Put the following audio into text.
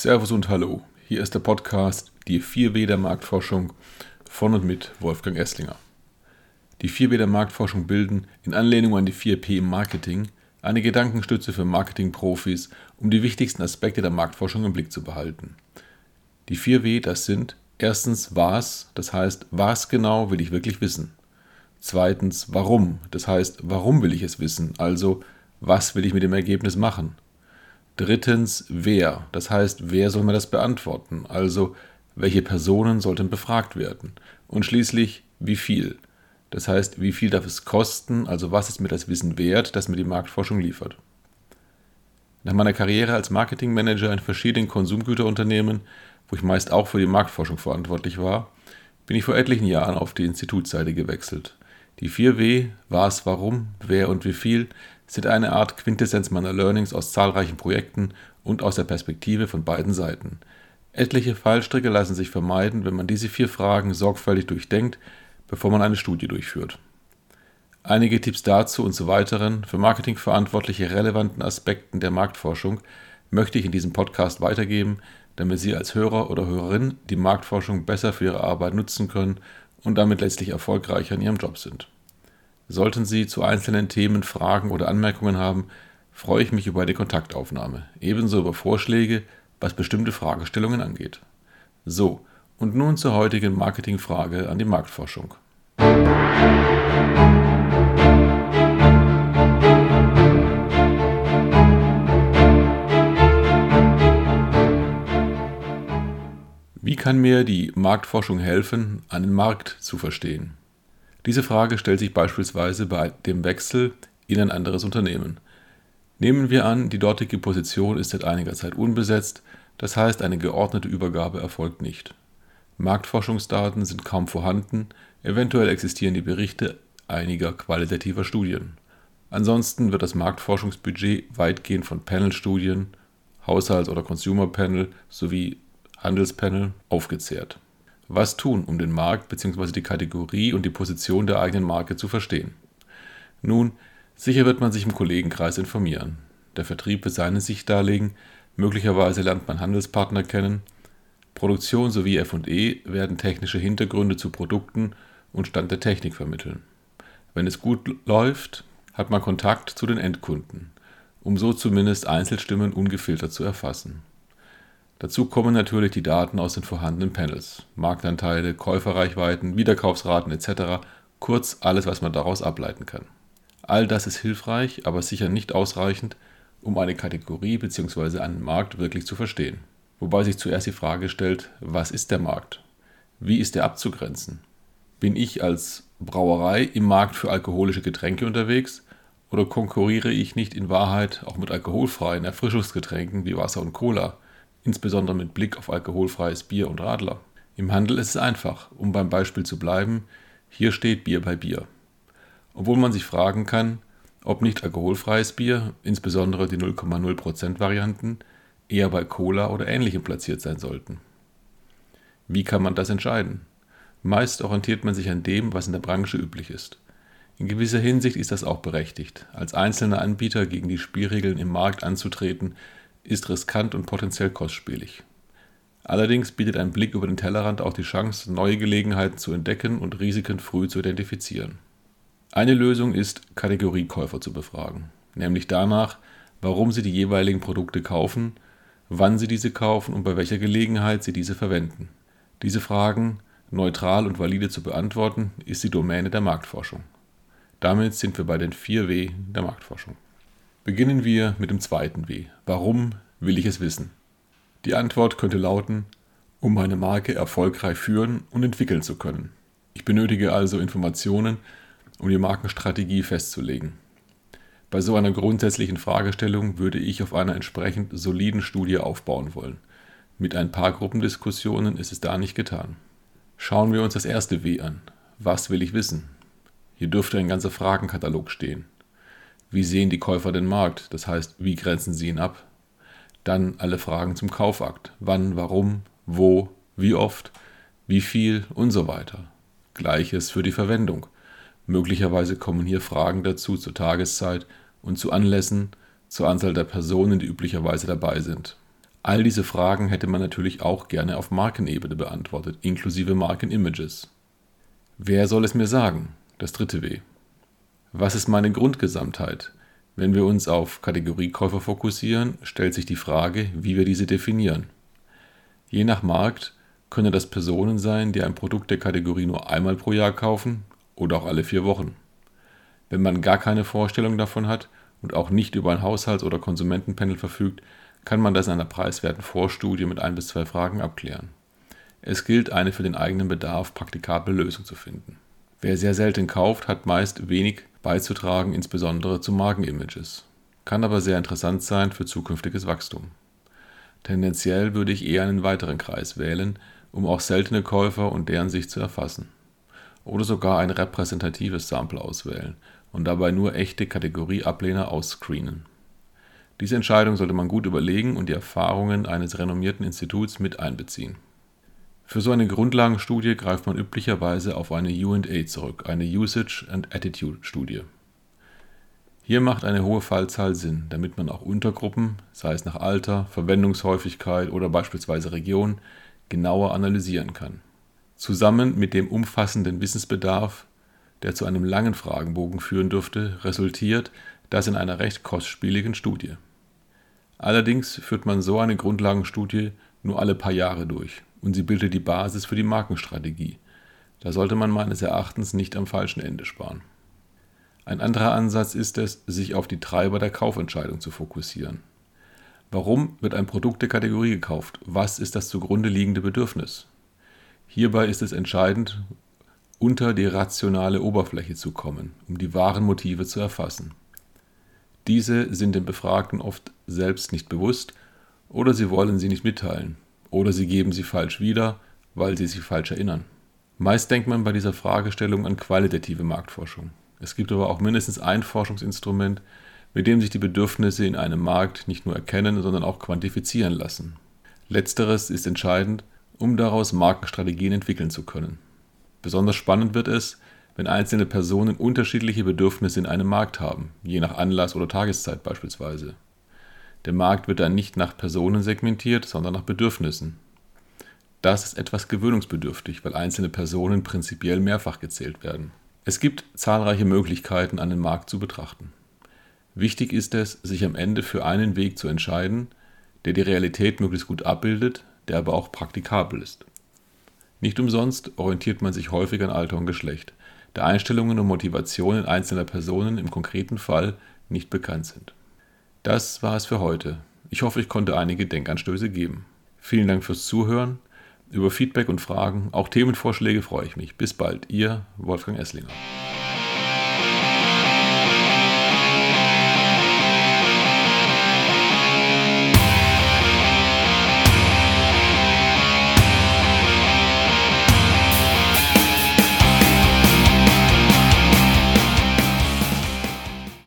Servus und Hallo. Hier ist der Podcast Die 4W der Marktforschung von und mit Wolfgang Esslinger. Die 4W der Marktforschung bilden, in Anlehnung an die 4P im Marketing, eine Gedankenstütze für Marketingprofis, um die wichtigsten Aspekte der Marktforschung im Blick zu behalten. Die 4W, das sind erstens was, das heißt, was genau will ich wirklich wissen. Zweitens warum, das heißt, warum will ich es wissen, also was will ich mit dem Ergebnis machen. Drittens wer, das heißt, wer soll mir das beantworten, also welche Personen sollten befragt werden. Und schließlich wie viel, das heißt, wie viel darf es kosten, also was ist mir das Wissen wert, das mir die Marktforschung liefert. Nach meiner Karriere als Marketingmanager in verschiedenen Konsumgüterunternehmen, wo ich meist auch für die Marktforschung verantwortlich war, bin ich vor etlichen Jahren auf die Institutsseite gewechselt. Die 4W, was, warum, wer und wie viel, sind eine Art Quintessenz meiner Learnings aus zahlreichen Projekten und aus der Perspektive von beiden Seiten. Etliche Fallstricke lassen sich vermeiden, wenn man diese vier Fragen sorgfältig durchdenkt, bevor man eine Studie durchführt. Einige Tipps dazu und zu weiteren für Marketingverantwortliche relevanten Aspekten der Marktforschung möchte ich in diesem Podcast weitergeben, damit Sie als Hörer oder Hörerin die Marktforschung besser für Ihre Arbeit nutzen können und damit letztlich erfolgreicher in Ihrem Job sind. Sollten Sie zu einzelnen Themen Fragen oder Anmerkungen haben, freue ich mich über eine Kontaktaufnahme, ebenso über Vorschläge, was bestimmte Fragestellungen angeht. So, und nun zur heutigen Marketingfrage an die Marktforschung. Wie kann mir die Marktforschung helfen, einen Markt zu verstehen? Diese Frage stellt sich beispielsweise bei dem Wechsel in ein anderes Unternehmen. Nehmen wir an, die dortige Position ist seit einiger Zeit unbesetzt, das heißt eine geordnete Übergabe erfolgt nicht. Marktforschungsdaten sind kaum vorhanden, eventuell existieren die Berichte einiger qualitativer Studien. Ansonsten wird das Marktforschungsbudget weitgehend von Panelstudien, Haushalts- oder Consumer Panel sowie Handelspanel aufgezehrt was tun, um den Markt bzw. die Kategorie und die Position der eigenen Marke zu verstehen? Nun, sicher wird man sich im Kollegenkreis informieren. Der Vertrieb wird seine Sicht darlegen, möglicherweise lernt man Handelspartner kennen. Produktion sowie FE werden technische Hintergründe zu Produkten und Stand der Technik vermitteln. Wenn es gut läuft, hat man Kontakt zu den Endkunden, um so zumindest Einzelstimmen ungefiltert zu erfassen. Dazu kommen natürlich die Daten aus den vorhandenen Panels, Marktanteile, Käuferreichweiten, Wiederkaufsraten etc., kurz alles, was man daraus ableiten kann. All das ist hilfreich, aber sicher nicht ausreichend, um eine Kategorie bzw. einen Markt wirklich zu verstehen. Wobei sich zuerst die Frage stellt, was ist der Markt? Wie ist er abzugrenzen? Bin ich als Brauerei im Markt für alkoholische Getränke unterwegs oder konkurriere ich nicht in Wahrheit auch mit alkoholfreien Erfrischungsgetränken wie Wasser und Cola? Insbesondere mit Blick auf alkoholfreies Bier und Radler. Im Handel ist es einfach, um beim Beispiel zu bleiben, hier steht Bier bei Bier. Obwohl man sich fragen kann, ob nicht alkoholfreies Bier, insbesondere die 0,0% Varianten, eher bei Cola oder ähnlichem platziert sein sollten. Wie kann man das entscheiden? Meist orientiert man sich an dem, was in der Branche üblich ist. In gewisser Hinsicht ist das auch berechtigt. Als einzelner Anbieter gegen die Spielregeln im Markt anzutreten, ist riskant und potenziell kostspielig. Allerdings bietet ein Blick über den Tellerrand auch die Chance, neue Gelegenheiten zu entdecken und Risiken früh zu identifizieren. Eine Lösung ist, Kategoriekäufer zu befragen, nämlich danach, warum sie die jeweiligen Produkte kaufen, wann sie diese kaufen und bei welcher Gelegenheit sie diese verwenden. Diese Fragen neutral und valide zu beantworten, ist die Domäne der Marktforschung. Damit sind wir bei den 4 W der Marktforschung. Beginnen wir mit dem zweiten W. Warum will ich es wissen? Die Antwort könnte lauten, um meine Marke erfolgreich führen und entwickeln zu können. Ich benötige also Informationen, um die Markenstrategie festzulegen. Bei so einer grundsätzlichen Fragestellung würde ich auf einer entsprechend soliden Studie aufbauen wollen. Mit ein paar Gruppendiskussionen ist es da nicht getan. Schauen wir uns das erste W an. Was will ich wissen? Hier dürfte ein ganzer Fragenkatalog stehen. Wie sehen die Käufer den Markt? Das heißt, wie grenzen sie ihn ab? Dann alle Fragen zum Kaufakt. Wann, warum, wo, wie oft, wie viel und so weiter. Gleiches für die Verwendung. Möglicherweise kommen hier Fragen dazu zur Tageszeit und zu Anlässen, zur Anzahl der Personen, die üblicherweise dabei sind. All diese Fragen hätte man natürlich auch gerne auf Markenebene beantwortet, inklusive Markenimages. Wer soll es mir sagen? Das dritte W. Was ist meine Grundgesamtheit? Wenn wir uns auf Kategoriekäufer fokussieren, stellt sich die Frage, wie wir diese definieren. Je nach Markt können das Personen sein, die ein Produkt der Kategorie nur einmal pro Jahr kaufen oder auch alle vier Wochen. Wenn man gar keine Vorstellung davon hat und auch nicht über ein Haushalts- oder Konsumentenpanel verfügt, kann man das in einer preiswerten Vorstudie mit ein bis zwei Fragen abklären. Es gilt, eine für den eigenen Bedarf praktikable Lösung zu finden. Wer sehr selten kauft, hat meist wenig beizutragen, insbesondere zu Markenimages. Kann aber sehr interessant sein für zukünftiges Wachstum. Tendenziell würde ich eher einen weiteren Kreis wählen, um auch seltene Käufer und deren Sicht zu erfassen. Oder sogar ein repräsentatives Sample auswählen und dabei nur echte Kategorieablehner ausscreenen. Diese Entscheidung sollte man gut überlegen und die Erfahrungen eines renommierten Instituts mit einbeziehen. Für so eine Grundlagenstudie greift man üblicherweise auf eine UA zurück, eine Usage and Attitude Studie. Hier macht eine hohe Fallzahl Sinn, damit man auch Untergruppen, sei es nach Alter, Verwendungshäufigkeit oder beispielsweise Region, genauer analysieren kann. Zusammen mit dem umfassenden Wissensbedarf, der zu einem langen Fragenbogen führen dürfte, resultiert das in einer recht kostspieligen Studie. Allerdings führt man so eine Grundlagenstudie nur alle paar Jahre durch und sie bildet die Basis für die Markenstrategie. Da sollte man meines Erachtens nicht am falschen Ende sparen. Ein anderer Ansatz ist es, sich auf die Treiber der Kaufentscheidung zu fokussieren. Warum wird ein Produkt der Kategorie gekauft? Was ist das zugrunde liegende Bedürfnis? Hierbei ist es entscheidend, unter die rationale Oberfläche zu kommen, um die wahren Motive zu erfassen. Diese sind den Befragten oft selbst nicht bewusst oder sie wollen sie nicht mitteilen oder sie geben sie falsch wieder, weil sie sich falsch erinnern. Meist denkt man bei dieser Fragestellung an qualitative Marktforschung. Es gibt aber auch mindestens ein Forschungsinstrument, mit dem sich die Bedürfnisse in einem Markt nicht nur erkennen, sondern auch quantifizieren lassen. Letzteres ist entscheidend, um daraus Markenstrategien entwickeln zu können. Besonders spannend wird es, wenn einzelne Personen unterschiedliche Bedürfnisse in einem Markt haben, je nach Anlass oder Tageszeit beispielsweise. Der Markt wird dann nicht nach Personen segmentiert, sondern nach Bedürfnissen. Das ist etwas gewöhnungsbedürftig, weil einzelne Personen prinzipiell mehrfach gezählt werden. Es gibt zahlreiche Möglichkeiten, einen Markt zu betrachten. Wichtig ist es, sich am Ende für einen Weg zu entscheiden, der die Realität möglichst gut abbildet, der aber auch praktikabel ist. Nicht umsonst orientiert man sich häufig an Alter und Geschlecht, da Einstellungen und Motivationen einzelner Personen im konkreten Fall nicht bekannt sind. Das war es für heute. Ich hoffe, ich konnte einige Denkanstöße geben. Vielen Dank fürs Zuhören. Über Feedback und Fragen, auch Themenvorschläge freue ich mich. Bis bald, Ihr Wolfgang Esslinger.